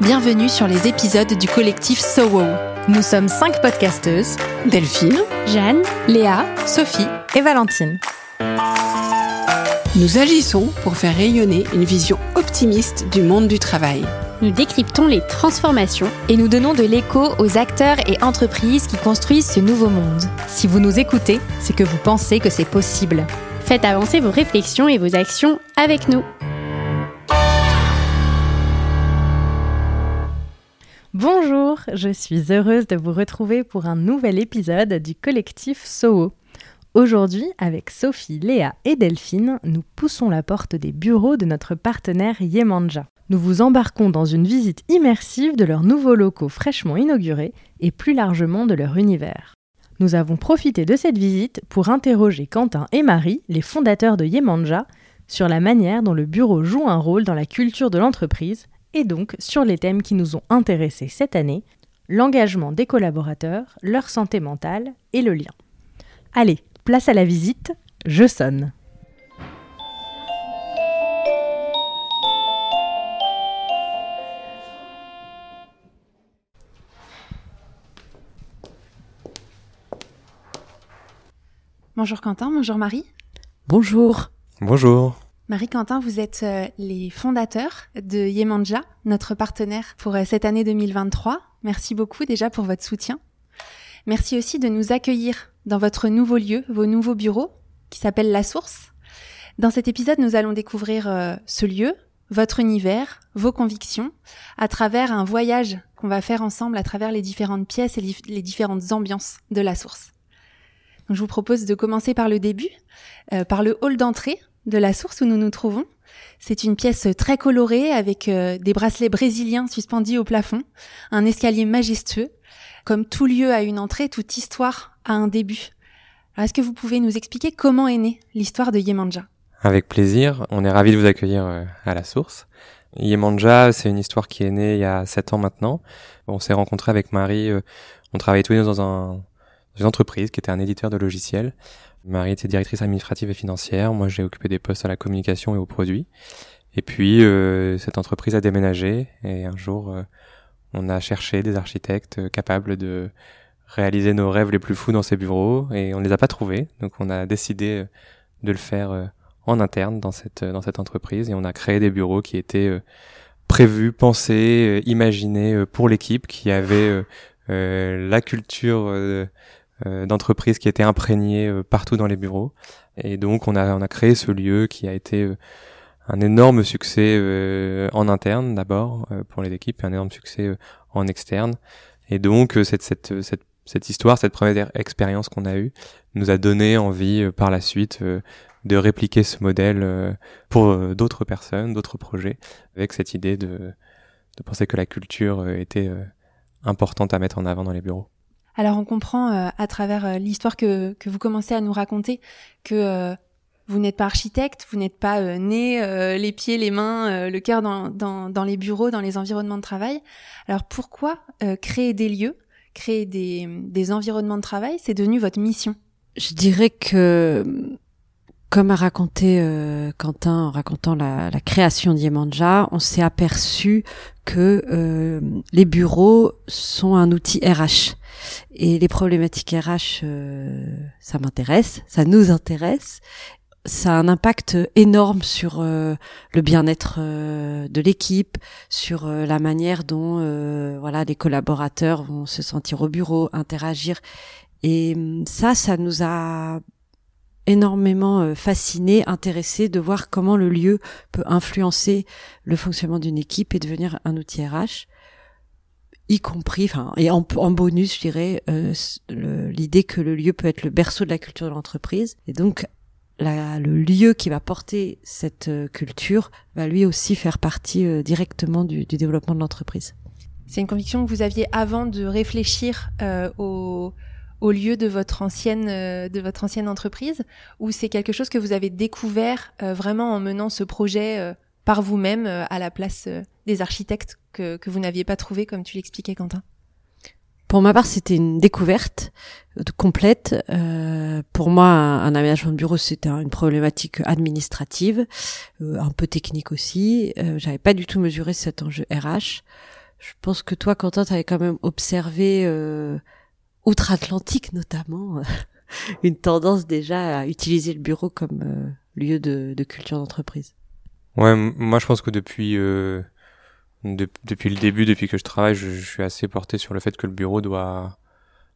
bienvenue sur les épisodes du collectif SOWO. Nous sommes cinq podcasteuses Delphine, Jeanne, Léa, Sophie et Valentine. Nous agissons pour faire rayonner une vision optimiste du monde du travail. Nous décryptons les transformations et nous donnons de l'écho aux acteurs et entreprises qui construisent ce nouveau monde. Si vous nous écoutez, c'est que vous pensez que c'est possible. Faites avancer vos réflexions et vos actions avec nous. Bonjour, je suis heureuse de vous retrouver pour un nouvel épisode du collectif SOHO. Aujourd'hui, avec Sophie, Léa et Delphine, nous poussons la porte des bureaux de notre partenaire Yemanja. Nous vous embarquons dans une visite immersive de leurs nouveaux locaux fraîchement inaugurés et plus largement de leur univers. Nous avons profité de cette visite pour interroger Quentin et Marie, les fondateurs de Yemanja, sur la manière dont le bureau joue un rôle dans la culture de l'entreprise et donc sur les thèmes qui nous ont intéressés cette année, l'engagement des collaborateurs, leur santé mentale et le lien. Allez, place à la visite, je sonne. Bonjour Quentin, bonjour Marie. Bonjour. Bonjour. Marie-Quentin, vous êtes euh, les fondateurs de Yemanja, notre partenaire pour euh, cette année 2023. Merci beaucoup déjà pour votre soutien. Merci aussi de nous accueillir dans votre nouveau lieu, vos nouveaux bureaux, qui s'appelle La Source. Dans cet épisode, nous allons découvrir euh, ce lieu, votre univers, vos convictions, à travers un voyage qu'on va faire ensemble à travers les différentes pièces et les différentes ambiances de La Source. Donc, je vous propose de commencer par le début, par le hall d'entrée, de la source où nous nous trouvons. C'est une pièce très colorée avec euh, des bracelets brésiliens suspendus au plafond, un escalier majestueux. Comme tout lieu a une entrée, toute histoire a un début. est-ce que vous pouvez nous expliquer comment est née l'histoire de Yemanja? Avec plaisir, on est ravis de vous accueillir euh, à la source. Yemanja, c'est une histoire qui est née il y a sept ans maintenant. On s'est rencontrés avec Marie, euh, on travaillait tous les deux dans une entreprise qui était un éditeur de logiciels. Marie était directrice administrative et financière. Moi, j'ai occupé des postes à la communication et aux produits. Et puis, euh, cette entreprise a déménagé et un jour, euh, on a cherché des architectes euh, capables de réaliser nos rêves les plus fous dans ces bureaux et on ne les a pas trouvés. Donc, on a décidé de le faire en interne dans cette dans cette entreprise et on a créé des bureaux qui étaient prévus, pensés, imaginés pour l'équipe, qui avait la culture euh, d'entreprises qui étaient imprégnées euh, partout dans les bureaux. Et donc on a, on a créé ce lieu qui a été euh, un énorme succès en interne d'abord pour les équipes et un énorme succès en externe. Et donc cette, cette, cette, cette histoire, cette première expérience qu'on a eue nous a donné envie par la suite de répliquer ce modèle pour d'autres personnes, d'autres projets, avec cette idée de, de penser que la culture était importante à mettre en avant dans les bureaux. Alors on comprend euh, à travers euh, l'histoire que, que, vous commencez à nous raconter que euh, vous n'êtes pas architecte, vous n'êtes pas né les pieds, les mains, le cœur dans, dans, dans, les bureaux, dans les environnements de travail. Alors pourquoi créer des lieux, créer des, des environnements de travail, c'est devenu votre mission? Je dirais que comme a raconté euh, Quentin en racontant la, création d'Yemanja, on s'est aperçu que euh, les bureaux sont un outil RH. Et les problématiques RH, euh, ça m'intéresse, ça nous intéresse. Ça a un impact énorme sur le bien-être de l'équipe, sur la manière dont voilà les collaborateurs vont se sentir au bureau, interagir. Et hum, ça, ça nous a énormément euh, fasciné, intéressé de voir comment le lieu peut influencer le fonctionnement d'une équipe et devenir un outil RH y compris, enfin, et en, bonus, je dirais, euh, l'idée que le lieu peut être le berceau de la culture de l'entreprise. Et donc, le lieu qui va porter cette euh, culture va lui aussi faire partie directement du, développement de l'entreprise. C'est une conviction que vous aviez avant de réfléchir au au lieu de votre ancienne euh, de votre ancienne entreprise ou c'est quelque chose que vous avez découvert euh, vraiment en menant ce projet euh, par vous-même à la place des architectes que, que vous n'aviez pas trouvé comme tu l'expliquais Quentin? Pour ma part, c'était une découverte complète. pour moi, un, aménagement de bureau, c'était une problématique administrative, un peu technique aussi. J'avais pas du tout mesuré cet enjeu RH. Je pense que toi, Quentin, tu avais quand même observé, euh, outre-Atlantique notamment, une tendance déjà à utiliser le bureau comme euh, lieu de, culture d'entreprise. Ouais, moi je pense que depuis euh, depuis le début, depuis que je travaille, je, suis assez porté sur le fait que le bureau doit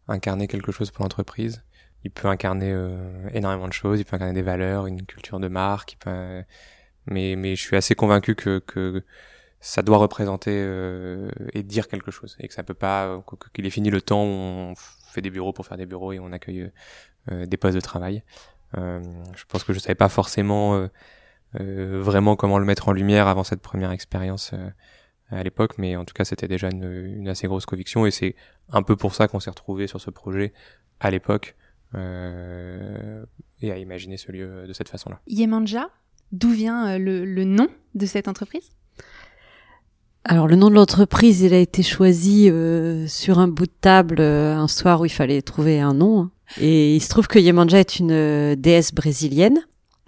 incarner quelque chose pour l'entreprise. Il peut incarner euh, énormément de choses, il peut incarner des valeurs, une culture de marque, mais mais je suis assez convaincu que que ça doit représenter euh, et dire quelque chose et que ça peut pas qu'il est fini le temps où on fait des bureaux pour faire des bureaux et on accueille euh, des postes de travail. Euh, je pense que je savais pas forcément euh, euh, vraiment comment le mettre en lumière avant cette première expérience à l'époque, mais en tout cas c'était déjà une, une, assez grosse conviction et c'est un peu pour ça qu'on s'est retrouvé sur ce projet à l'époque et à imaginer ce lieu de cette façon-là. Yemanja, d'où vient le, le nom de cette entreprise? Alors le nom de l'entreprise, il a été choisi euh, sur un bout de table euh, un soir où il fallait trouver un nom. Hein. Et il se trouve que Yemanja est une euh, déesse brésilienne.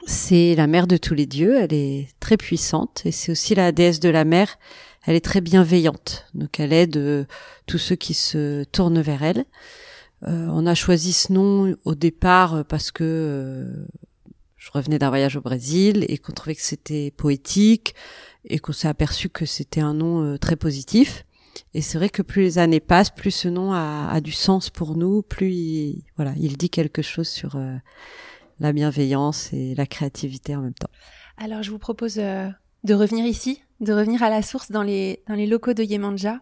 C'est la mère de tous les dieux. Elle est très puissante et c'est aussi la déesse de la mer. Elle est très bienveillante. Donc elle aide euh, tous ceux qui se tournent vers elle. on a choisi ce nom au départ parce que je revenais d'un voyage au Brésil et qu'on trouvait que c'était poétique et qu'on s'est aperçu que c'était un nom euh, très positif. Et c'est vrai que plus les années passent, plus ce nom a, du sens pour nous, plus il, voilà, il dit quelque chose sur euh, la bienveillance et la créativité en même temps. Alors je vous propose euh, de revenir ici, de revenir à la source dans les, dans les locaux de Yemanja,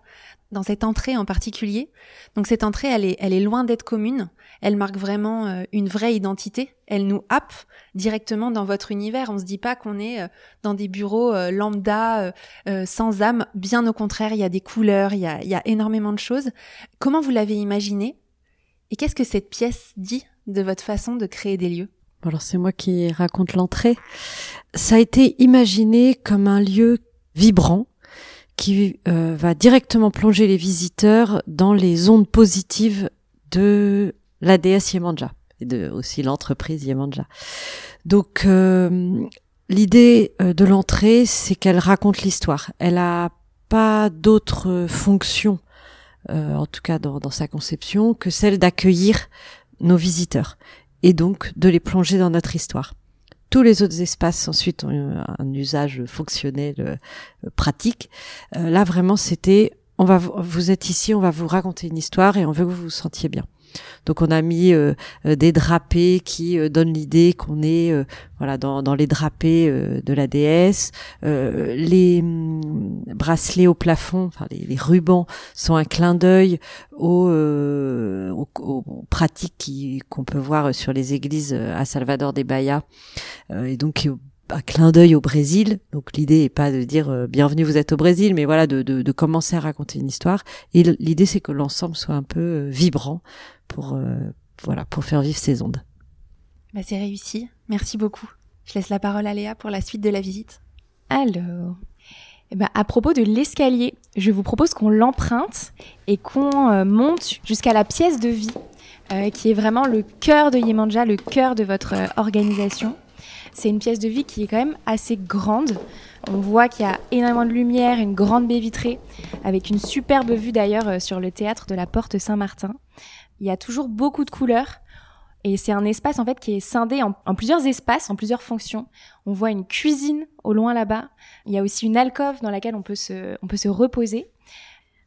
dans cette entrée en particulier. Donc cette entrée, elle est, elle est loin d'être commune. Elle marque vraiment euh, une vraie identité. Elle nous happe directement dans votre univers. On se dit pas qu'on est euh, dans des bureaux euh, lambda, sans âme. Bien au contraire, il y a des couleurs, il y a, y a énormément de choses. Comment vous l'avez imaginé Et qu'est-ce que cette pièce dit de votre façon de créer des lieux? Alors c'est moi qui raconte l'entrée. Ça a été imaginé comme un lieu vibrant qui va directement plonger les visiteurs dans les ondes positives de la déesse Yemanja et de aussi l'entreprise Yemanja. Donc euh, l'idée euh, de l'entrée, c'est qu'elle raconte l'histoire. Elle a pas d'autre fonction, euh, en tout cas dans, dans sa conception, que celle d'accueillir nos visiteurs et donc de les plonger dans notre histoire. Tous les autres espaces ensuite ont un usage fonctionnel euh, pratique. Euh, là vraiment c'était on va vous êtes ici, on va vous raconter une histoire et on veut que vous vous sentiez bien. Donc on a mis euh, euh des drapés qui euh, donnent l'idée qu'on est voilà dans, dans, les drapés de la déesse. les hum, bracelets au plafond, enfin les, rubans sont un clin d'œil aux, pratiques qu'on peut voir sur les églises à Salvador de Bahia et donc un clin d'œil au Brésil. Donc l'idée est pas de dire bienvenue vous êtes au Brésil, mais voilà de, de, de commencer à raconter une histoire. Et l'idée c'est que l'ensemble soit un peu vibrant pour euh, voilà pour faire vivre ces ondes. Bah, c'est réussi. Merci beaucoup. Je laisse la parole à Léa pour la suite de la visite. Alors, eh ben, à propos de l'escalier, je vous propose qu'on l'emprunte et qu'on euh, monte jusqu'à la pièce de vie, euh, qui est vraiment le cœur de Yemanja, le cœur de votre euh, organisation. C'est une pièce de vie qui est quand même assez grande. On voit qu'il y a énormément de lumière, une grande baie vitrée, avec une superbe vue d'ailleurs euh, sur le théâtre de la Porte Saint-Martin. Il y a toujours beaucoup de couleurs. Et c'est un espace en fait qui est scindé en, plusieurs espaces, en plusieurs fonctions. On voit une cuisine au loin là-bas. Il y a aussi une alcôve dans laquelle on peut se, on peut se reposer.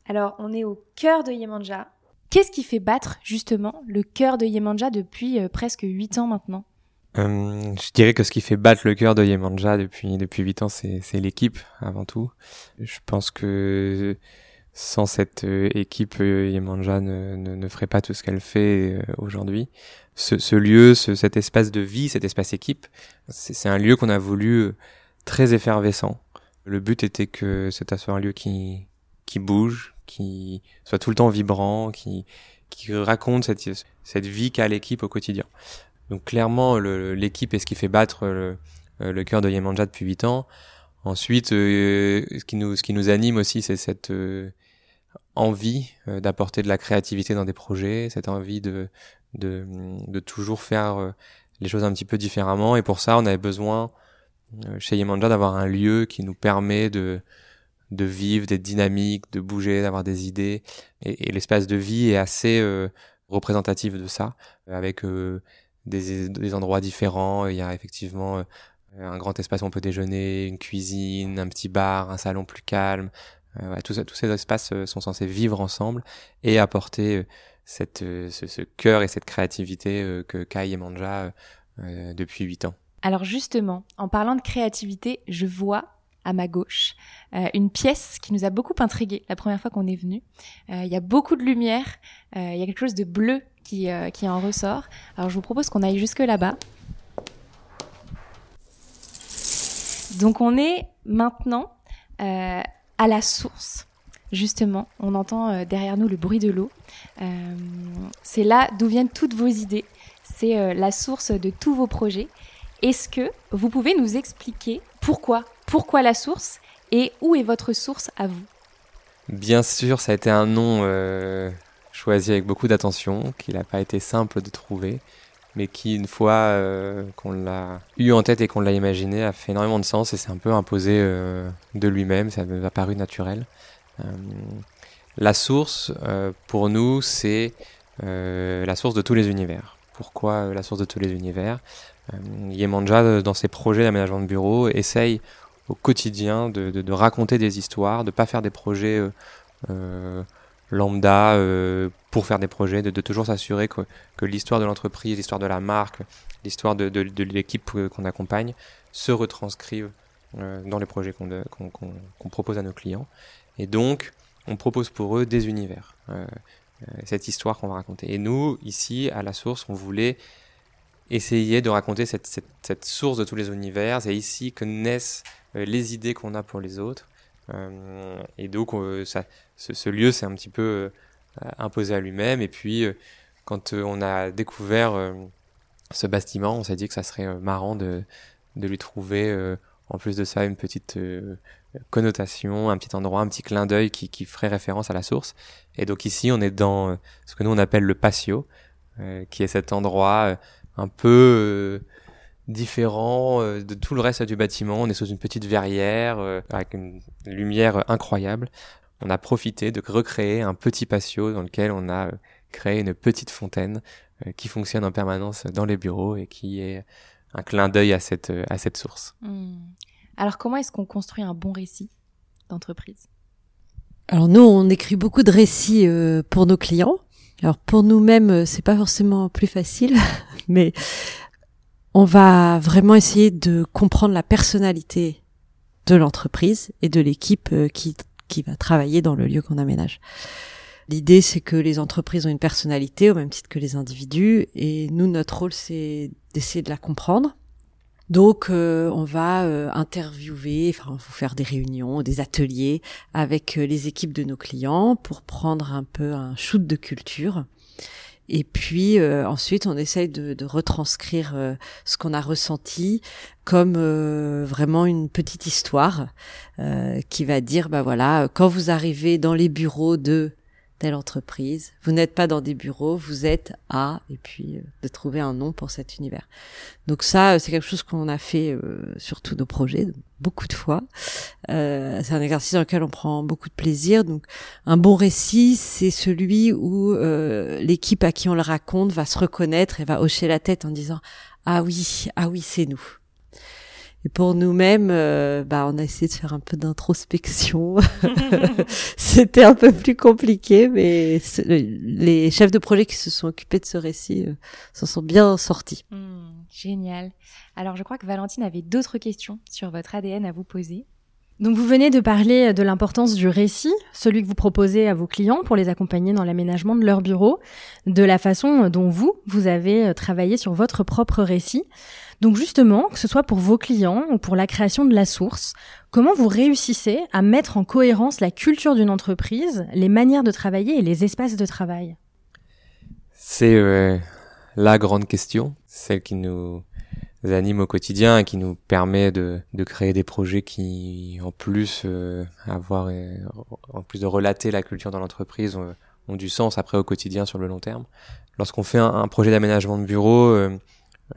Alors on est au cœur de Yemanja. Qu'est-ce qui fait battre justement le cœur de Yemanja depuis euh, presque huit ans maintenant? Euh, je dirais que ce qui fait battre le cœur de Yemanja depuis depuis huit ans, c'est c'est l'équipe avant tout. Je pense que sans cette euh, équipe, euh, Yemanja ne, ne, ne, ferait pas tout ce qu'elle fait aujourd'hui. Ce, ce, lieu, ce, cet espace de vie, cet espace équipe, c'est un lieu qu'on a voulu très effervescent. Le but était que c'était un lieu qui, qui bouge, qui soit tout le temps vibrant, qui, qui raconte cette, cette vie qu'a l'équipe au quotidien. Donc clairement, l'équipe est ce qui fait battre le, le cœur de Yemanja depuis 8 ans. Ensuite, euh, ce, qui nous, ce qui nous anime aussi, c'est cette euh, envie euh, d'apporter de la créativité dans des projets, cette envie de, de, toujours faire euh, les choses un petit peu différemment. Et pour ça, on avait besoin, chez Yemanja, d'avoir un lieu qui nous permet de de vivre, d'être dynamique, de bouger, d'avoir des idées. Et, l'espace de vie est assez euh, représentatif de ça, avec euh, des, des, endroits différents. Il y a effectivement un grand espace où on peut déjeuner, une cuisine, un petit bar, un salon plus calme. Ouais, tous, ces espaces sont censés vivre ensemble et apporter cette, ce, ce, cœur et cette créativité que Kai et Manja depuis huit ans. Alors justement, en parlant de créativité, je vois à ma gauche euh, une pièce qui nous a beaucoup intrigué la première fois qu'on est venu. Euh, il y a beaucoup de lumière, euh, il y a quelque chose de bleu qui, qui en ressort. Alors je vous propose qu'on aille jusque là-bas. Donc on est maintenant à la source. Justement, on entend derrière nous le bruit de l'eau. c'est là d'où viennent toutes vos idées. C'est la source de tous vos projets. Est-ce que vous pouvez nous expliquer pourquoi Pourquoi la source Et où est votre source à vous? Bien sûr, ça a été un nom euh, choisi avec beaucoup d'attention, qu'il n'a pas été simple de trouver, mais qui, une fois euh, qu'on l'a eu en tête et qu'on l'a imaginé, a fait énormément de sens et s'est un peu imposé euh, de lui-même, ça nous a paru naturel. la source, pour nous, c'est la source de tous les univers. Pourquoi la source de tous les univers? Euh, Yemanja, euh, dans ses projets d'aménagement de bureau, essaye au quotidien de, de, raconter des histoires, de pas faire des projets euh, euh lambda euh, pour faire des projets, de, de toujours s'assurer que, que l'histoire de l'entreprise, l'histoire de la marque, l'histoire de, de l'équipe qu'on accompagne se retranscrivent euh, dans les projets qu'on qu'on propose à nos clients. Et donc, on propose pour eux des univers, cette histoire qu'on va raconter. Et nous, ici, à la source, on voulait essayer de raconter cette, cette, cette, source de tous les univers. C'est ici que naissent euh, les idées qu'on a pour les autres. Euh, et donc, euh, ce, lieu s'est un petit peu imposé à lui-même. Et puis, quand on a découvert ce bâtiment, on s'est dit que ça serait marrant de, lui trouver, en plus de ça, une petite connotation, un petit endroit, un petit clin d'œil qui, ferait référence à la source. Et donc ici, on est dans ce que nous on appelle le patio, qui est cet endroit un peu euh, différent euh, de tout le reste du bâtiment. On est sous une petite verrière euh, avec une lumière incroyable. On a profité de recréer un petit patio dans lequel on a créé une petite fontaine qui fonctionne en permanence dans les bureaux et qui est un clin d'œil à cette, à cette source. Hmm. Alors comment est-ce qu'on construit un bon récit d'entreprise? Alors nous, on écrit beaucoup de récits pour nos clients. Alors pour nous-mêmes, euh, c'est pas forcément plus facile, mais on va vraiment essayer de comprendre la personnalité de l'entreprise et de l'équipe euh, qui, qui va travailler dans le lieu qu'on aménage. L'idée, c'est que les entreprises ont une personnalité au même titre que les individus, et nous, notre rôle, c'est d'essayer de la comprendre donc, euh, on va euh, interviewer, enfin, faire des réunions, des ateliers avec euh, les équipes de nos clients pour prendre un peu un shoot de culture. Et puis ensuite, on essaye de, de retranscrire ce qu'on a ressenti comme vraiment une petite histoire qui va dire, bah voilà, quand vous arrivez dans les bureaux de telle entreprise. Vous n'êtes pas dans des bureaux, vous êtes à, et puis euh, de trouver un nom pour cet univers. Donc ça, euh, c'est quelque chose qu'on a fait euh, sur tous nos projets, beaucoup de fois. Euh, c'est un exercice dans lequel on prend beaucoup de plaisir. Donc un bon récit, c'est celui où l'équipe à qui on le raconte va se reconnaître et va hocher la tête en disant ah oui, ah oui, c'est nous. Et pour nous-mêmes, euh, bah, on a essayé de faire un peu d'introspection. C'était un peu plus compliqué, mais les chefs de projet qui se sont occupés de ce récit euh, s'en sont bien sortis. Hmm, génial. Alors, je crois que Valentine avait d'autres questions sur votre ADN à vous poser. Donc vous venez de parler de l'importance du récit, celui que vous proposez à vos clients pour les accompagner dans l'aménagement de leur bureau, de la façon dont vous, vous avez travaillé sur votre propre récit. Donc justement, que ce soit pour vos clients ou pour la création de la source, comment vous réussissez à mettre en cohérence la culture d'une entreprise, les manières de travailler et les espaces de travail? C'est euh, la grande question, celle qui nous anime au quotidien et qui nous permet de, de créer des projets qui, en plus, euh, avoir, euh, en plus de relater la culture dans l'entreprise, ont, ont, du sens après au quotidien sur le long terme. Lorsqu'on fait un, un, projet d'aménagement de bureau,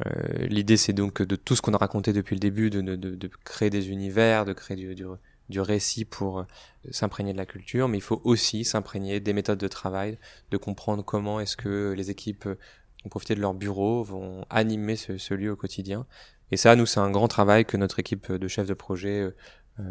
euh, l'idée, c'est donc de tout ce qu'on a raconté depuis le début, de, de, de, créer des univers, de créer du, du, du récit pour s'imprégner de la culture, mais il faut aussi s'imprégner des méthodes de travail, de comprendre comment est-ce que les équipes vont profiter de leur bureau, vont animer ce, ce lieu au quotidien. Et ça, nous, c'est un grand travail que notre équipe de chefs de projet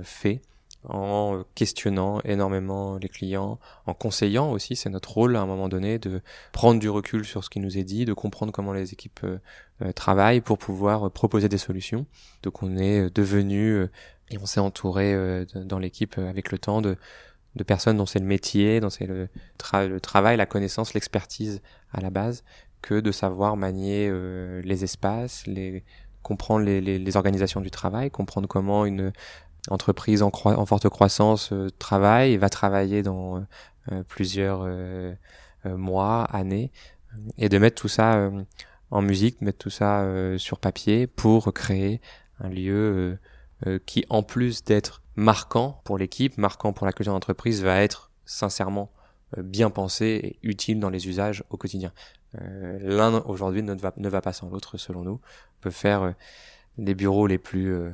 fait en questionnant énormément les clients, en conseillant aussi, c'est notre rôle à un moment donné de prendre du recul sur ce qui nous est dit, de comprendre comment les équipes euh, euh, travaillent pour pouvoir euh, proposer des solutions. Donc on est devenu et on s'est entouré dans l'équipe avec le temps de, de personnes dont c'est le métier, dont c'est le, travail, la connaissance, l'expertise à la base, que de savoir manier les espaces, les comprendre les, organisations du travail, comprendre comment une entreprise en, en forte croissance euh, travaille va travailler dans euh, euh, plusieurs mois, années, et de mettre tout ça en musique, mettre tout ça sur papier pour créer un lieu qui, en plus d'être marquant pour l'équipe, marquant pour la culture d'entreprise, va être sincèrement bien pensé et utile dans les usages au quotidien. L'un aujourd'hui ne va, ne va pas sans l'autre selon nous. On peut faire les bureaux les plus euh,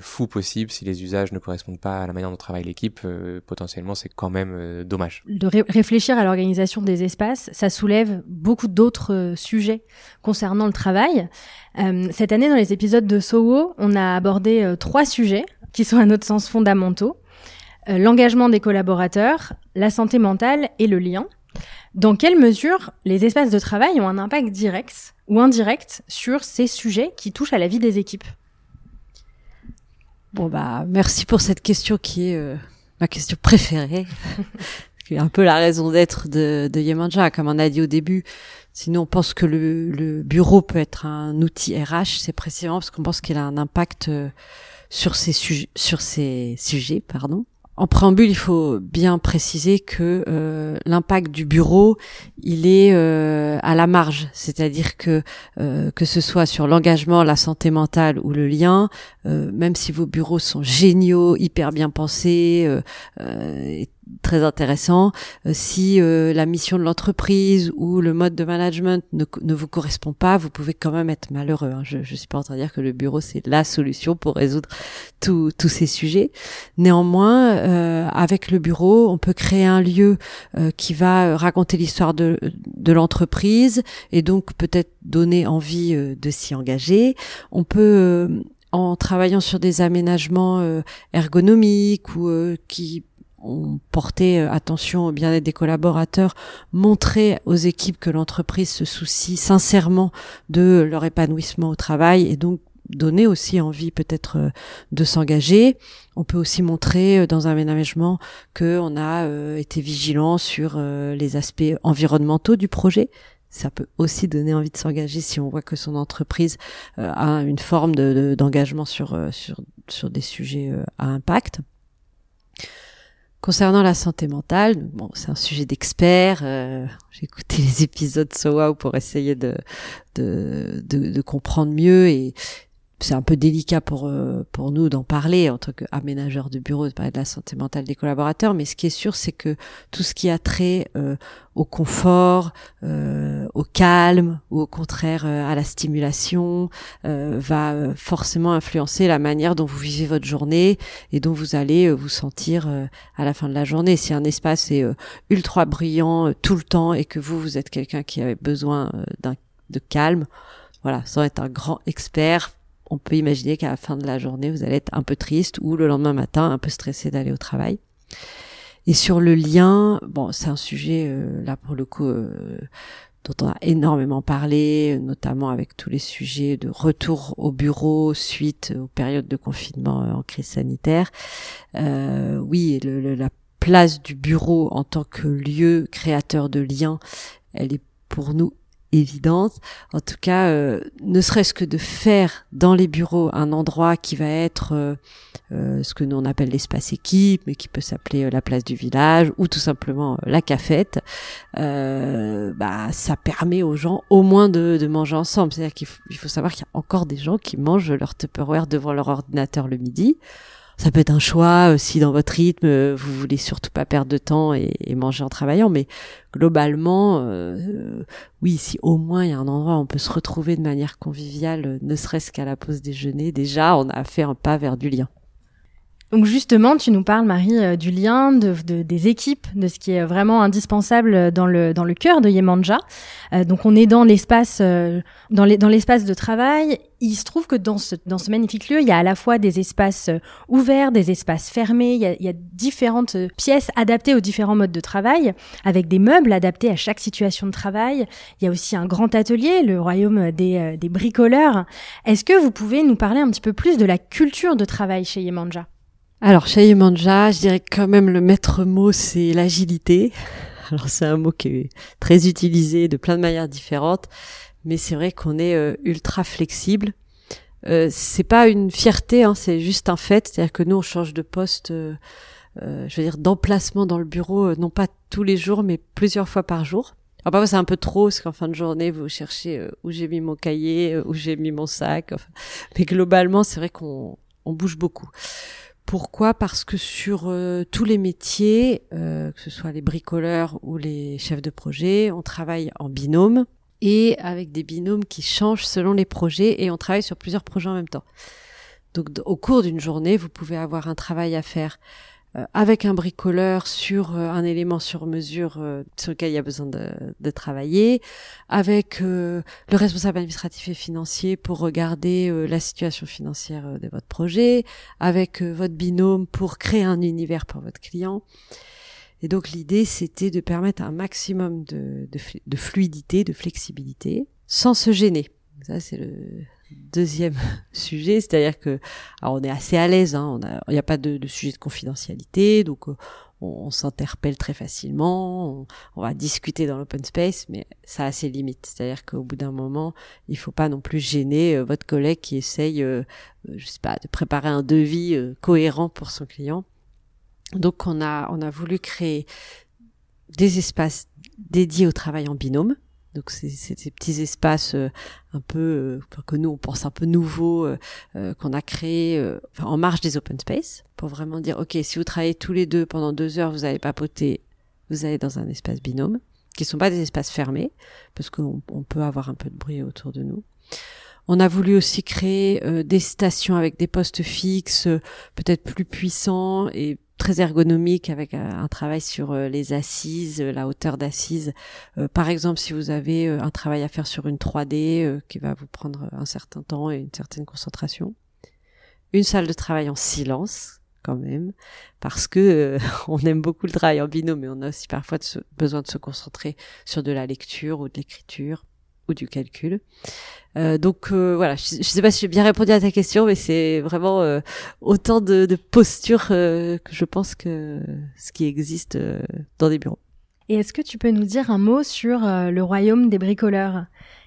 fou possible si les usages ne correspondent pas à la manière dont travaille l'équipe euh, potentiellement c'est quand même euh, dommage. De réfléchir à l'organisation des espaces ça soulève beaucoup d'autres sujets concernant le travail. Cette année dans les épisodes de Soho on a abordé trois sujets qui sont à notre sens fondamentaux. L'engagement des collaborateurs la santé mentale et le lien. Dans quelle mesure les espaces de travail ont un impact direct ou indirect sur ces sujets qui touchent à la vie des équipes? Bon bah merci pour cette question qui est euh, ma question préférée, qui est un peu la raison d'être de, de Yemanja, comme on a dit au début. Sinon, on pense que le, le bureau peut être un outil RH, c'est précisément parce qu'on pense qu'il a un impact euh, sur ces sujets, sur ces sujets, pardon, en préambule, il faut bien préciser que euh, l'impact du bureau, il est euh, à la marge, c'est-à-dire que euh, que ce soit sur l'engagement, la santé mentale ou le lien, même si vos bureaux sont géniaux, hyper bien pensés, très intéressant. Euh, si euh, la mission de l'entreprise ou le mode de management ne, ne, vous correspond pas, vous pouvez quand même être malheureux. Hein. Je ne suis pas en train de dire que le bureau c'est la solution pour résoudre tous ces sujets. Néanmoins, euh, avec le bureau, on peut créer un lieu qui va raconter l'histoire de, de l'entreprise et donc peut-être donner envie de s'y engager. On peut en travaillant sur des aménagements ergonomiques ou qui on euh, attention au bien-être des collaborateurs, montrer aux équipes que l'entreprise se soucie sincèrement de leur épanouissement au travail et donc donner aussi envie peut-être euh, de s'engager. On peut aussi montrer euh, dans un aménagement que on a été vigilant sur les aspects environnementaux du projet. Ça peut aussi donner envie de s'engager si on voit que son entreprise a une forme d'engagement sur, sur, sur des sujets à impact. Concernant la santé mentale, bon, c'est un sujet d'expert. Euh, j'ai écouté les épisodes So Wow pour essayer de, de, de, de comprendre mieux et c'est un peu délicat pour euh, pour nous d'en parler en tant qu'aménageur de bureau de parler de la santé mentale des collaborateurs mais ce qui est sûr c'est que tout ce qui a trait euh, au confort euh, au calme ou au contraire à la stimulation va forcément influencer la manière dont vous vivez votre journée et dont vous allez vous sentir à la fin de la journée. Si un espace est ultra brillant tout le temps et que vous vous êtes quelqu'un qui avait besoin d'un de calme voilà sans être un grand expert on peut imaginer qu'à la fin de la journée, vous allez être un peu triste ou le lendemain matin, un peu stressé d'aller au travail. Et sur le lien, bon, c'est un sujet euh, là pour le coup euh, dont on a énormément parlé, notamment avec tous les sujets de retour au bureau suite aux périodes de confinement euh, en crise sanitaire. oui, la place du bureau en tant que lieu créateur de liens, elle est pour nous évidente. En tout cas, euh, ne serait-ce que de faire dans les bureaux un endroit qui va être euh, euh, ce que nous on appelle l'espace équipe, mais qui peut s'appeler la place du village ou tout simplement la cafette, bah ça permet aux gens au moins de, de manger ensemble. C'est-à-dire qu'il faut, il faut savoir qu'il y a encore des gens qui mangent leur Tupperware devant leur ordinateur le midi ça peut être un choix euh, si dans votre rythme euh, vous voulez surtout pas perdre de temps et, manger en travaillant mais globalement euh, oui si au moins il y a un endroit où on peut se retrouver de manière conviviale ne serait-ce qu'à la pause déjeuner déjà on a fait un pas vers du lien Donc justement, tu nous parles, Marie, euh, du lien de, des équipes, de ce qui est vraiment indispensable dans le dans le cœur de Yemanja. Euh, donc on est dans l'espace euh, dans l'espace de travail. Il se trouve que dans ce dans ce magnifique lieu, il y a à la fois des espaces ouverts, des espaces fermés. Il y a, il y a différentes pièces adaptées aux différents modes de travail, avec des meubles adaptés à chaque situation de travail. Il y a aussi un grand atelier, le royaume des des bricoleurs. Est-ce que vous pouvez nous parler un petit peu plus de la culture de travail chez Yemanja? Alors, chez Yemanja, je dirais quand même le maître mot, c'est l'agilité. Alors, c'est un mot qui est très utilisé de plein de manières différentes, mais c'est vrai qu'on est euh, ultra flexible. Euh, c'est pas une fierté, hein, c'est juste un fait. C'est-à-dire que nous, on change de poste, euh, euh je veux dire, d'emplacement dans le bureau, non pas tous les jours, mais plusieurs fois par jour. Alors parfois c'est un peu trop, parce qu'en fin de journée, vous cherchez où j'ai mis mon cahier, où j'ai mis mon sac. Mais globalement, c'est vrai qu'on on bouge beaucoup. Pourquoi? Parce que sur euh, tous les métiers, euh, que ce soit les bricoleurs ou les chefs de projet, on travaille en binôme et avec des binômes qui changent selon les projets et on travaille sur plusieurs projets en même temps. Donc au cours d'une journée, vous pouvez avoir un travail à faire avec un bricoleur sur euh, un élément sur mesure euh, sur lequel il y a besoin de, de travailler, avec le responsable administratif et financier pour regarder la situation financière de votre projet, avec votre binôme pour créer un univers pour votre client. Et donc l'idée, c'était de permettre un maximum de, de, de fluidité, de flexibilité, sans se gêner. Ça, c'est le, deuxième sujet, c'est-à-dire que alors on est assez à l'aise, hein, il n'y a pas de, de, sujet de confidentialité, donc euh, on, s'interpelle très facilement, on, va discuter dans l'open space, mais ça a ses limites. C'est-à-dire qu'au bout d'un moment, il faut pas non plus gêner euh, votre collègue qui essaye, euh, je sais pas, de préparer un devis cohérent pour son client. Donc on a on a voulu créer des espaces dédiés au travail en binôme donc c'est ces petits espaces euh, un peu euh, que nous on pense un peu nouveaux euh, qu'on a créés en marge des open space pour vraiment dire ok si vous travaillez tous les deux pendant deux heures vous allez papoter vous allez dans un espace binôme qui sont pas des espaces fermés parce qu'on peut avoir un peu de bruit autour de nous. On a voulu aussi créer des stations avec des postes fixes, peut-être plus puissants et très ergonomique avec euh, un travail sur euh, les assises, euh, la hauteur d'assises. par exemple, si vous avez un travail à faire sur une 3D qui va vous prendre un certain temps et une certaine concentration. Une salle de travail en silence quand même parce que on aime beaucoup le travail en binôme mais on a aussi parfois besoin de se concentrer sur de la lecture ou de l'écriture ou du calcul. Euh, donc euh, voilà, je, ne sais pas si j'ai bien répondu à ta question, mais c'est vraiment euh, autant de, de postures que je pense que ce qui existe dans des bureaux. Et est-ce que tu peux nous dire un mot sur le royaume des bricoleurs,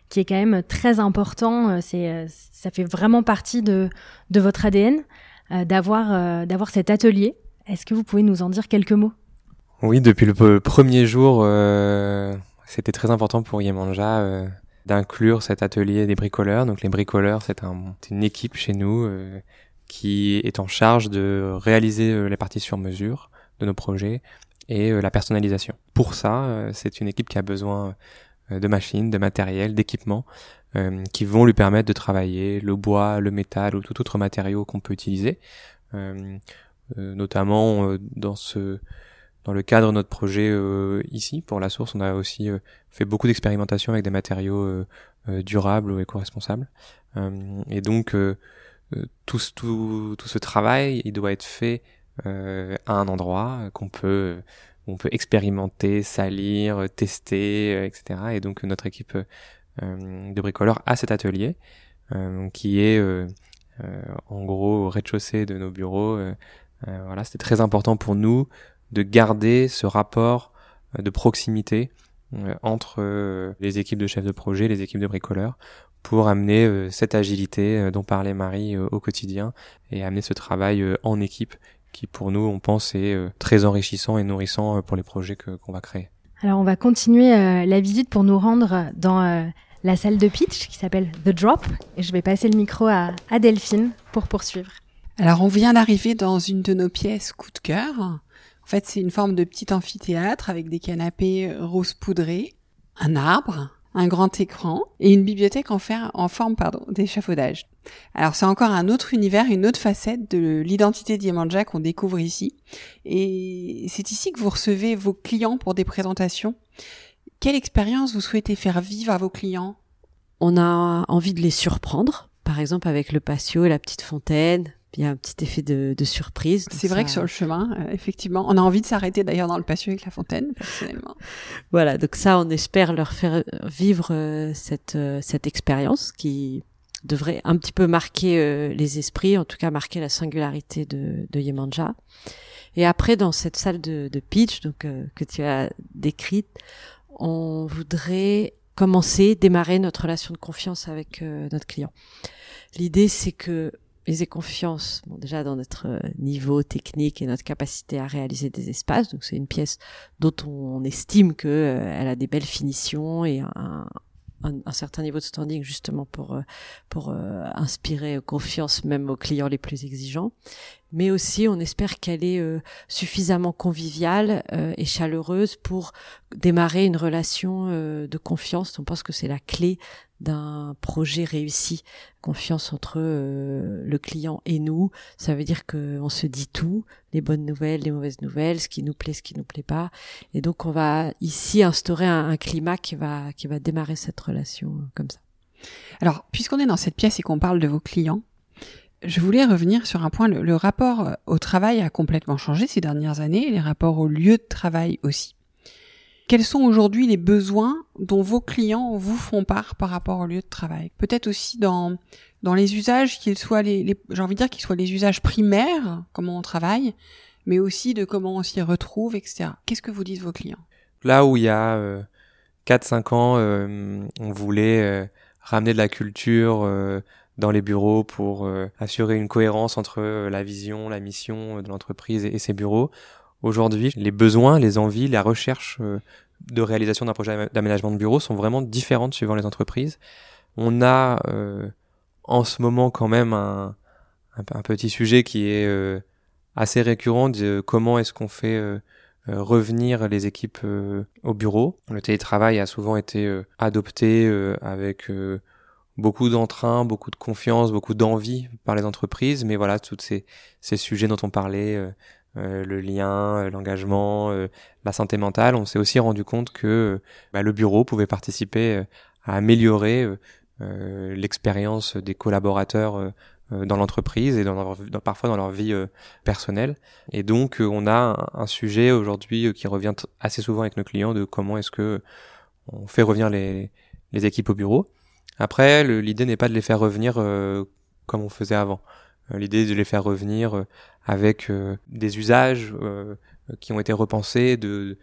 qui est quand même très important. C'est ça fait vraiment partie de de votre ADN d'avoir d'avoir cet atelier. Est-ce que vous pouvez nous en dire quelques mots? Oui, depuis le premier jour, c'était très important pour Yemanja d'inclure cet atelier des bricoleurs. Donc les bricoleurs, c'est un, une équipe chez nous euh, qui est en charge de réaliser euh, les parties sur mesure de nos projets et euh, la personnalisation. Pour ça, c'est une équipe qui a besoin de machines, de matériel, d'équipements qui vont lui permettre de travailler le bois, le métal ou tout autre matériau qu'on peut utiliser. notamment dans ce dans le cadre de notre projet euh, ici, pour la source, on a aussi euh, fait beaucoup d'expérimentations avec des matériaux euh, durables ou éco-responsables. et donc, tout, tout, tout, ce travail, il doit être fait à un endroit qu'on peut, on peut expérimenter, salir, tester, etc. Et donc, notre équipe de bricoleurs a cet atelier qui est en gros au rez-de-chaussée de nos bureaux. voilà, c'était très important pour nous de garder ce rapport euh, de proximité euh, entre euh, les équipes de chefs de projet, les équipes de bricoleurs, pour amener cette agilité dont parlait Marie au quotidien et amener ce travail en équipe qui pour nous, on pense, est très enrichissant et nourrissant pour les projets qu'on va créer. Alors on va continuer la visite pour nous rendre dans la salle de pitch qui s'appelle The Drop et je vais passer le micro à, à Delphine pour poursuivre. Alors on vient d'arriver dans une de nos pièces coup de cœur fait, c'est une forme de petit amphithéâtre avec des canapés euh, rose poudrés, un arbre, un grand écran et une bibliothèque en, forme d'échafaudage. Alors c'est encore un autre univers, une autre facette de l'identité d'Yemanja qu'on découvre ici. Et c'est ici que vous recevez vos clients pour des présentations. Quelle expérience vous souhaitez faire vivre à vos clients? On a envie de les surprendre, par exemple avec le patio et la petite fontaine, il y a un petit effet de, de surprise. C'est vrai que sur le chemin, euh, effectivement, on a envie de s'arrêter d'ailleurs dans le patio avec la fontaine, personnellement. voilà, donc ça, on espère leur faire vivre euh, cette, euh, cette expérience qui devrait un petit peu marquer les esprits, en tout cas marquer la singularité de, de Yemanja. Et après, dans cette salle de, de pitch donc, que tu as décrite, on voudrait commencer, démarrer notre relation de confiance avec notre client. L'idée, c'est que ils confiance déjà dans notre euh, niveau technique et notre capacité à réaliser des espaces. Donc c'est une pièce dont on estime que euh, elle a des belles finitions et un, certain niveau de standing justement pour euh, pour inspirer confiance même aux clients les plus exigeants. Mais aussi, on espère qu'elle est suffisamment conviviale et chaleureuse pour démarrer une relation de confiance. On pense que c'est la clé d'un projet réussi. Confiance entre euh, le client et nous, ça veut dire qu'on se dit tout, les bonnes nouvelles, les mauvaises nouvelles, ce qui nous plaît, ce qui nous plaît pas. Et donc on va ici instaurer un, climat qui va qui va démarrer cette relation euh, comme ça. Alors, puisqu'on est dans cette pièce et qu'on parle de vos clients, je voulais revenir sur un point. le rapport au travail a complètement changé ces dernières années, les rapports au lieu de travail aussi. Quels sont aujourd'hui les besoins dont vos clients vous font part par rapport au lieu de travail? Peut-être aussi dans dans les usages, qu'ils soient les, j'ai envie de dire qu'ils soient les usages primaires, comment on travaille, mais aussi de comment on s'y retrouve, etc. Qu'est-ce que vous disent vos clients? Là où il y a euh, 4-5 ans, euh, on voulait euh, ramener de la culture euh, dans les bureaux pour assurer une cohérence entre la vision, la mission de l'entreprise et, ses bureaux. Aujourd'hui, les besoins, les envies, la recherche euh, de réalisation d'un projet d'aménagement de bureau sont vraiment différentes suivant les entreprises. On a euh, en ce moment quand même un, petit sujet qui est euh, assez récurrent de comment est-ce qu'on fait revenir les équipes au bureau. Le télétravail a souvent été adopté avec beaucoup d'entrain, beaucoup de confiance, beaucoup d'envie par les entreprises, mais voilà, tous ces, ces sujets dont on parlait, euh, le lien, euh, l'engagement, euh, la santé mentale, on s'est aussi rendu compte que bah, le bureau pouvait participer à améliorer l'expérience des collaborateurs dans l'entreprise et dans, parfois dans leur vie personnelle. Et donc on a un, sujet aujourd'hui qui revient assez souvent avec nos clients de comment est-ce que on fait revenir les, les équipes au bureau. Après, l'idée n'est pas de les faire revenir comme on faisait avant. L'idée est de les faire revenir avec euh, des usages euh, qui ont été repensés de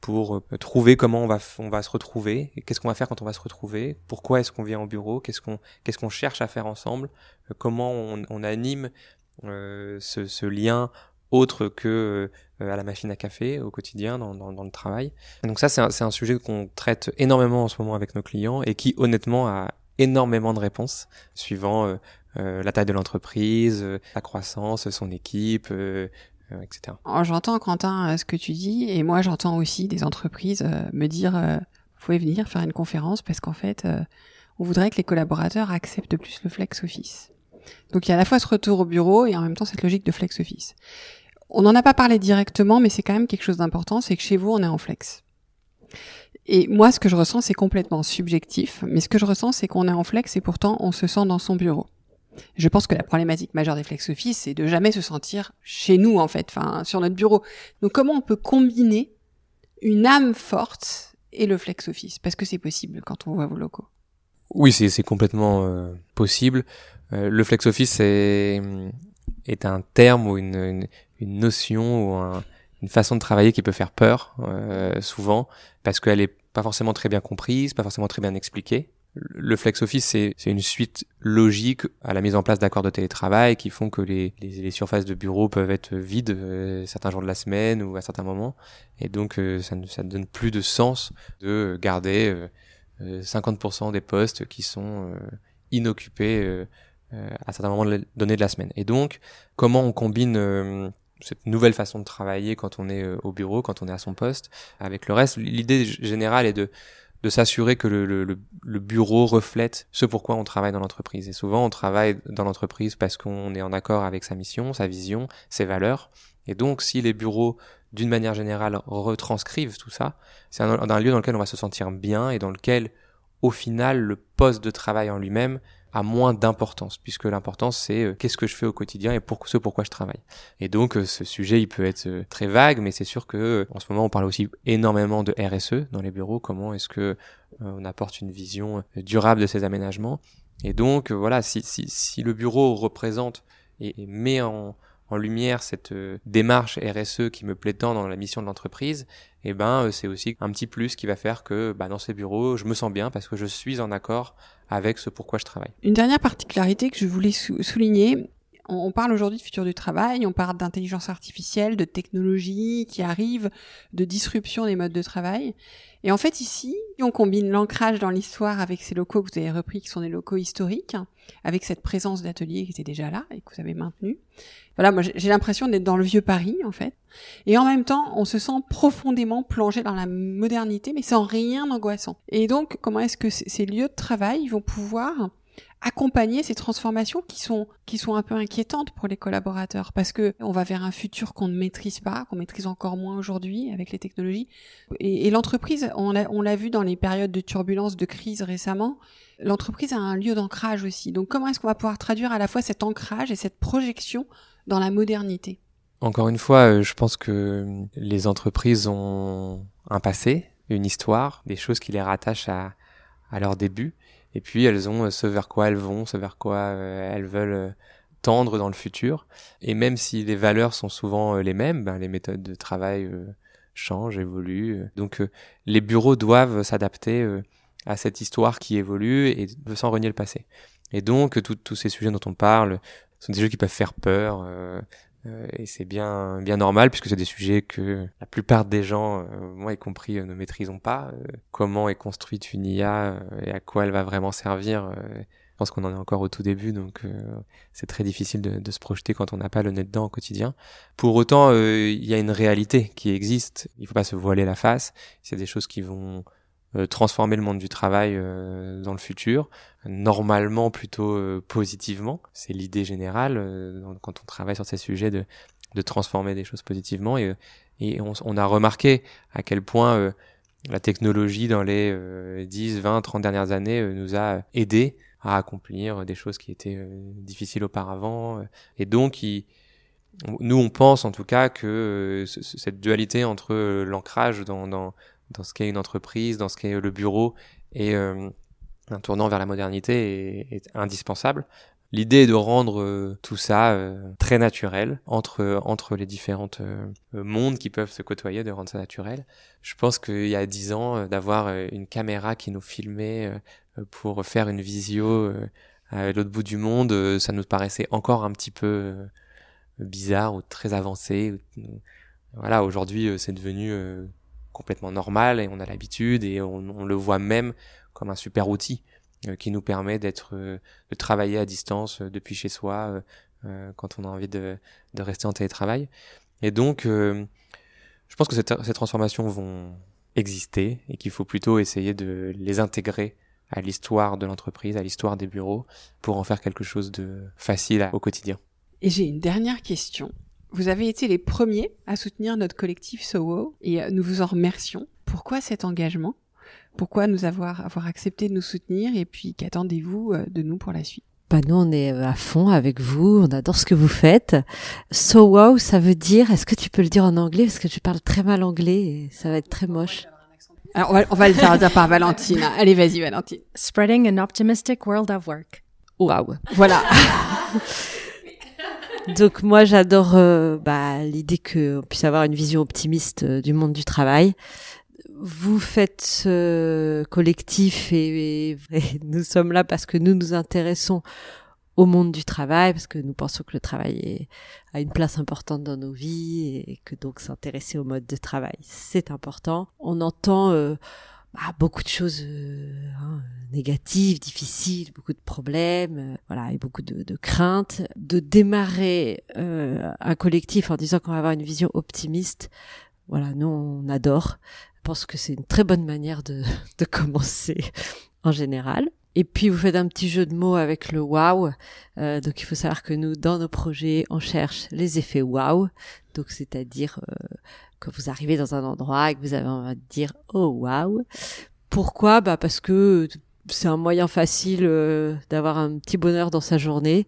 pour euh, trouver comment on va on va se retrouver qu'est-ce qu'on va faire quand on va se retrouver pourquoi est-ce qu'on vient au bureau qu'est-ce qu'on qu'est-ce qu'on cherche à faire ensemble comment on, on anime ce, ce, lien autre que à la machine à café au quotidien dans, dans, dans le travail. donc ça c'est un, un sujet qu'on traite énormément en ce moment avec nos clients et qui honnêtement a énormément de réponses suivant euh, la taille de l'entreprise, euh, la croissance, son équipe, euh, etc. J'entends Quentin ce que tu dis et moi j'entends aussi des entreprises me dire vous pouvez venir faire une conférence parce qu'en fait on voudrait que les collaborateurs acceptent plus le flex office. Donc il y a à la fois ce retour au bureau et en même temps cette logique de flex office. On n'en a pas parlé directement, mais c'est quand même quelque chose d'important, c'est que chez vous, on est en flex. Et moi, ce que je ressens, c'est complètement subjectif, mais ce que je ressens, c'est qu'on est en flex et pourtant, on se sent dans son bureau. Je pense que la problématique majeure des flex office, c'est de jamais se sentir chez nous, en fait, enfin, sur notre bureau. Donc, comment on peut combiner une âme forte et le flex office? Parce que c'est possible quand on voit vos locaux. Oui, c'est complètement euh, possible. Euh, le flex office est, est un terme ou une, une, notion ou une façon de travailler qui peut faire peur, euh, souvent, parce qu'elle est pas forcément très bien comprise, pas forcément très bien expliquée le flex office, c'est une suite logique à la mise en place d'accords de télétravail qui font que les, les, surfaces de bureau peuvent être vides euh, certains jours de la semaine ou à certains moments. Et donc, euh, ça, ne, ça ne donne plus de sens de garder 50% euh, des postes qui sont inoccupés à certains moments donnés de la semaine. Et donc, comment on combine cette nouvelle façon de travailler quand on est au bureau, quand on est à son poste, avec le reste L'idée générale est de de s'assurer que le, le, le, bureau reflète ce pourquoi on travaille dans l'entreprise. Et souvent, on travaille dans l'entreprise parce qu'on est en accord avec sa mission, sa vision, ses valeurs. Et donc, si les bureaux, d'une manière générale, retranscrivent tout ça, c'est un, un, lieu dans lequel on va se sentir bien et dans lequel, au final, le poste de travail en lui-même a moins d'importance, puisque l'importance c'est euh, qu'est-ce que je fais au quotidien et pour ce pourquoi je travaille. Et donc euh, ce sujet il peut être euh, très vague, mais c'est sûr que en ce moment on parle aussi énormément de RSE dans les bureaux. Comment est-ce que on apporte une vision durable de ces aménagements? Et donc voilà, si, si, si le bureau représente et, et met en, lumière cette démarche RSE qui me plaît tant dans la mission de l'entreprise, et eh ben c'est aussi un petit plus qui va faire que bah, dans ces bureaux, je me sens bien parce que je suis en accord avec ce pourquoi je travaille. Une dernière particularité que je voulais souligner, on parle aujourd'hui de futur du travail, on parle d'intelligence artificielle, de technologie qui arrive, de disruption des modes de travail. Et en fait, ici, on combine l'ancrage dans l'histoire avec ces locaux que vous avez repris, qui sont des locaux historiques, avec cette présence d'ateliers qui était déjà là et que vous avez maintenu. Voilà, moi j'ai l'impression d'être dans le vieux Paris, en fait. Et en même temps, on se sent profondément plongé dans la modernité, mais sans rien d'angoissant. Et donc, comment est-ce que ces lieux de travail vont pouvoir accompagner ces transformations qui sont qui sont un peu inquiétantes pour les collaborateurs parce que on va vers un futur qu'on ne maîtrise pas, qu'on maîtrise encore moins aujourd'hui avec les technologies. Et, l'entreprise, on l'a on l'a vu dans les périodes de turbulence, de crise récemment, l'entreprise a un lieu d'ancrage aussi. Donc comment est-ce qu'on va pouvoir traduire à la fois cet ancrage et cette projection dans la modernité? Encore une fois, euh, je pense que les entreprises ont un passé, une histoire, des choses qui les rattachent à, à leur début et puis elles ont euh, ce vers quoi elles vont, ce vers quoi euh, elles veulent euh, tendre dans le futur. Et même si les valeurs sont souvent les mêmes, ben, les méthodes de travail changent, évoluent. Donc les bureaux doivent s'adapter à cette histoire qui évolue et sans renier le passé. Et donc tous ces sujets dont on parle sont des jeux qui peuvent faire peur. Euh, et c'est bien bien normal puisque c'est des sujets que la plupart des gens, euh, moi y compris, euh, ne maîtrisons pas. comment est construite une IA et à quoi elle va vraiment servir je pense qu'on en est encore au tout début, donc c'est très difficile de, se projeter quand on n'a pas le nez dedans au quotidien. Pour autant, il y a une réalité qui existe. Il ne faut pas se voiler la face. C'est des choses qui vont transformer le monde du travail euh, dans le futur, normalement plutôt euh, positivement. C'est l'idée générale quand on travaille sur ces sujets de, de transformer des choses positivement. Et, et on, on, a remarqué à quel point la technologie dans les 10, 20, 30 dernières années nous a aidé à accomplir des choses qui étaient difficiles auparavant. Et donc, il, nous, on pense en tout cas que cette dualité entre l'ancrage dans, dans, dans ce qu'est une entreprise, dans ce qu'est le bureau, et euh, un tournant vers la modernité est, indispensable. L'idée est de rendre euh, tout ça euh, très naturel entre entre les différentes mondes qui peuvent se côtoyer, de rendre ça naturel. Je pense qu'il y a dix ans, d'avoir une caméra qui nous filmait pour faire une visio à l'autre bout du monde, ça nous paraissait encore un petit peu bizarre ou très avancé. Voilà, aujourd'hui, c'est devenu complètement normal et on a l'habitude et on, le voit même comme un super outil euh, qui nous permet d'être euh, de travailler à distance euh, depuis chez soi quand on a envie de, de rester en télétravail et donc je pense que ces transformations vont exister et qu'il faut plutôt essayer de les intégrer à l'histoire de l'entreprise, à l'histoire des bureaux, pour en faire quelque chose de facile au quotidien. Et j'ai une dernière question. Vous avez été les premiers à soutenir notre collectif SOWO et euh, nous vous en remercions. Pourquoi cet engagement? Pourquoi nous avoir, avoir accepté de nous soutenir et puis qu'attendez-vous euh, de nous pour la suite? Bah nous on est à fond avec vous, on adore ce que vous faites. So wow, ça veut dire, est-ce que tu peux le dire en anglais? Parce que tu parles très mal anglais et ça va être très moche. Alors on va, on va le faire dire par Valentine. Allez vas-y Valentine. Spreading an optimistic world of work. Wow. Voilà. Donc moi j'adore euh, bah, l'idée qu'on puisse avoir une vision optimiste euh, du monde du travail. Vous faites ce collectif et, nous sommes là parce que nous nous intéressons au monde du travail, parce que nous pensons que le travail est, a une place importante dans nos vies et que donc s'intéresser au mode de travail, c'est important. On entend euh, bah, beaucoup de choses euh, hein, négatives, difficiles, beaucoup de problèmes, euh, voilà, et beaucoup de, de craintes. De démarrer euh, un collectif en disant qu'on va avoir une vision optimiste, voilà, nous on adore pense que c'est une très bonne manière de, de commencer en général. Et puis vous faites un petit jeu de mots avec le wow. Euh, donc il faut savoir que nous, dans nos projets, on cherche les effets wow. Donc c'est-à-dire euh, que vous arrivez dans un endroit et que vous avez envie de dire oh wow. Pourquoi? Bah parce que c'est un moyen facile euh, d'avoir un petit bonheur dans sa journée.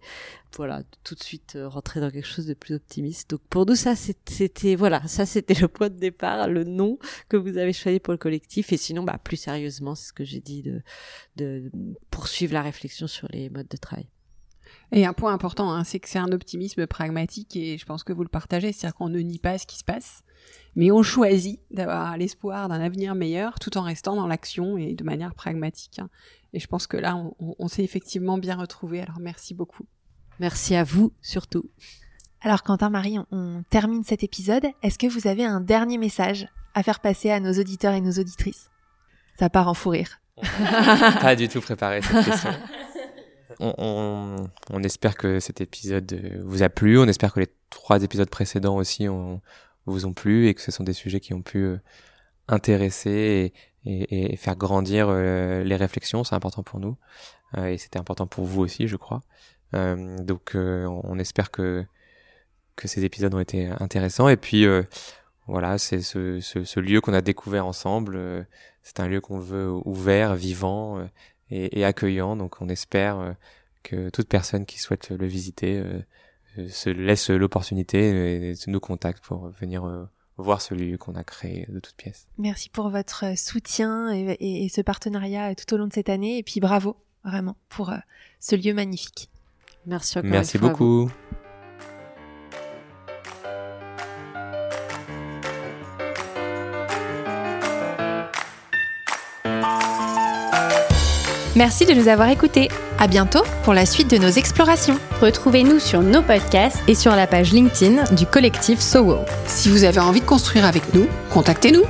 Voilà, tout de suite euh, rentrer dans quelque chose de plus optimiste. Donc pour nous, ça c'était voilà, ça c'était le point de départ, le nom que vous avez choisi pour le collectif. Et sinon, bah plus sérieusement, c'est ce que j'ai dit de, de poursuivre la réflexion sur les modes de travail. Et un point important, hein, c'est que c'est un optimisme pragmatique et je pense que vous le partagez, c'est-à-dire qu'on ne nie pas ce qui se passe, mais on choisit d'avoir l'espoir d'un avenir meilleur tout en restant dans l'action et de manière pragmatique. hein. Et je pense que là, on, on- on s'est effectivement bien retrouvés, alors merci beaucoup. Merci à vous surtout. Alors Quentin, Marie, on, on termine cet épisode. Est-ce que vous avez un dernier message à faire passer à nos auditeurs et nos auditrices? Ça part en fou rire. Pas du tout préparé cette question. On, on- on espère que cet épisode vous a plu. On espère que les trois épisodes précédents aussi ont- vous ont plu et que ce sont des sujets qui ont pu euh, intéresser et, faire grandir euh, les réflexions. C'est important pour nous Euh, et c'était important pour vous aussi, je crois. Donc, on espère que que ces épisodes ont été intéressants. Et puis voilà, c'est ce, ce, lieu qu'on a découvert ensemble. c'est un lieu qu'on veut ouvert, vivant et, accueillant. Donc on espère que toute personne qui souhaite le visiter se laisse l'opportunité et nous contacte pour venir euh, voir ce lieu qu'on a créé de toutes pièces. Merci pour votre euh, soutien et, et- et ce partenariat euh, tout au long de cette année. Et puis bravo, vraiment, pour euh, ce lieu magnifique. Merci encore Merci beaucoup. Merci de nous avoir écoutés. À bientôt pour la suite de nos explorations. Retrouvez-nous sur nos podcasts Et sur la page LinkedIn du collectif SOWO. Si vous avez envie de construire avec nous, contactez-nous.